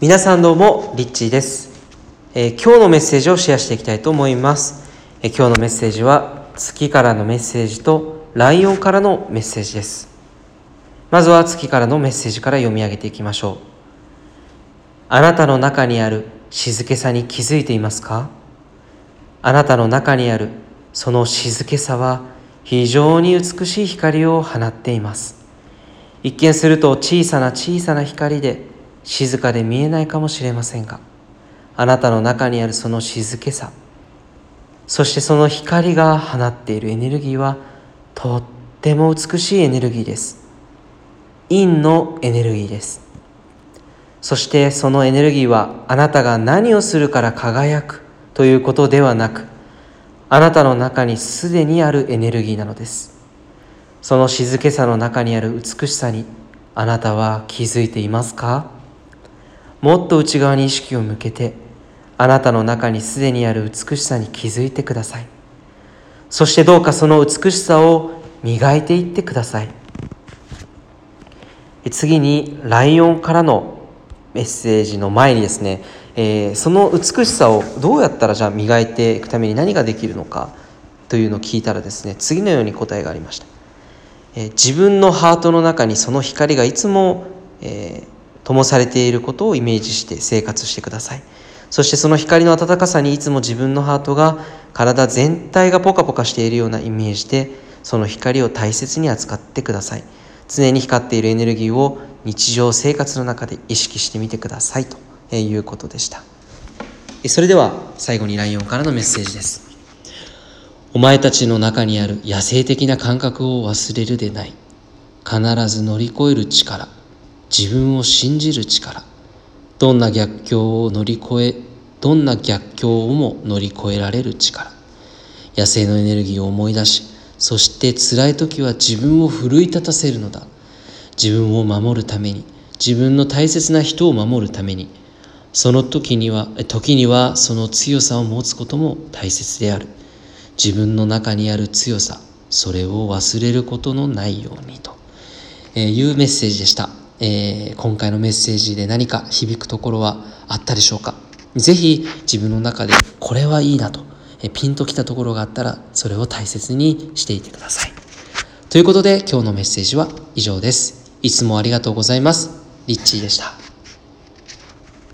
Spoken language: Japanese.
皆さんどうもリッチーです、えー、今日のメッセージをシェアしていきたいと思います、えー、今日のメッセージは月からのメッセージとライオンからのメッセージです。まずは月からのメッセージから読み上げていきましょう。あなたの中にある静けさに気づいていますか？あなたの中にあるその静けさは非常に美しい光を放っています。一見すると小さな小さな光で静かで見えないかもしれませんがあなたの中にあるその静けさそしてその光が放っているエネルギーはとっても美しいエネルギーです。陰のエネルギーです。そしてそのエネルギーはあなたが何をするから輝くということではなくあなたの中にすでにあるエネルギーなのです。その静けさの中にある美しさにあなたは気づいていますか？もっと内側に意識を向けてあなたの中にすでにある美しさに気づいてください。そしてどうかその美しさを磨いていってください。次にライオンからのメッセージの前にですね、えー、その美しさをどうやったらじゃあ磨いていくために何ができるのかというのを聞いたらですね次のように答えがありました、えー、自分のハートの中にその光がいつも、えー、灯されていることをイメージして生活してください。そしてその光の温かさにいつも自分のハートが体全体がポカポカしているようなイメージでその光を大切に扱ってください。常に光っているエネルギーを日常生活の中で意識してみてくださいということでした。それでは最後にライオンからのメッセージです。お前たちの中にある野生的な感覚を忘れるでない。必ず乗り越える力。自分を信じる力どんな逆境を乗り越えどんな逆境をも乗り越えられる力野生のエネルギーを思い出しそして辛い時は自分を奮い立たせるのだ。自分を守るために自分の大切な人を守るためにその時には時にはその強さを持つことも大切である。自分の中にある強さそれを忘れることのないようにとえいうメッセージでした。えー、今回のメッセージで何か響くところはあったでしょうか？ぜひ自分の中でこれはいいなと、えピンときたところがあったらそれを大切にしていてください。ということで今日のメッセージは以上です。いつもありがとうございます。リッチーでした。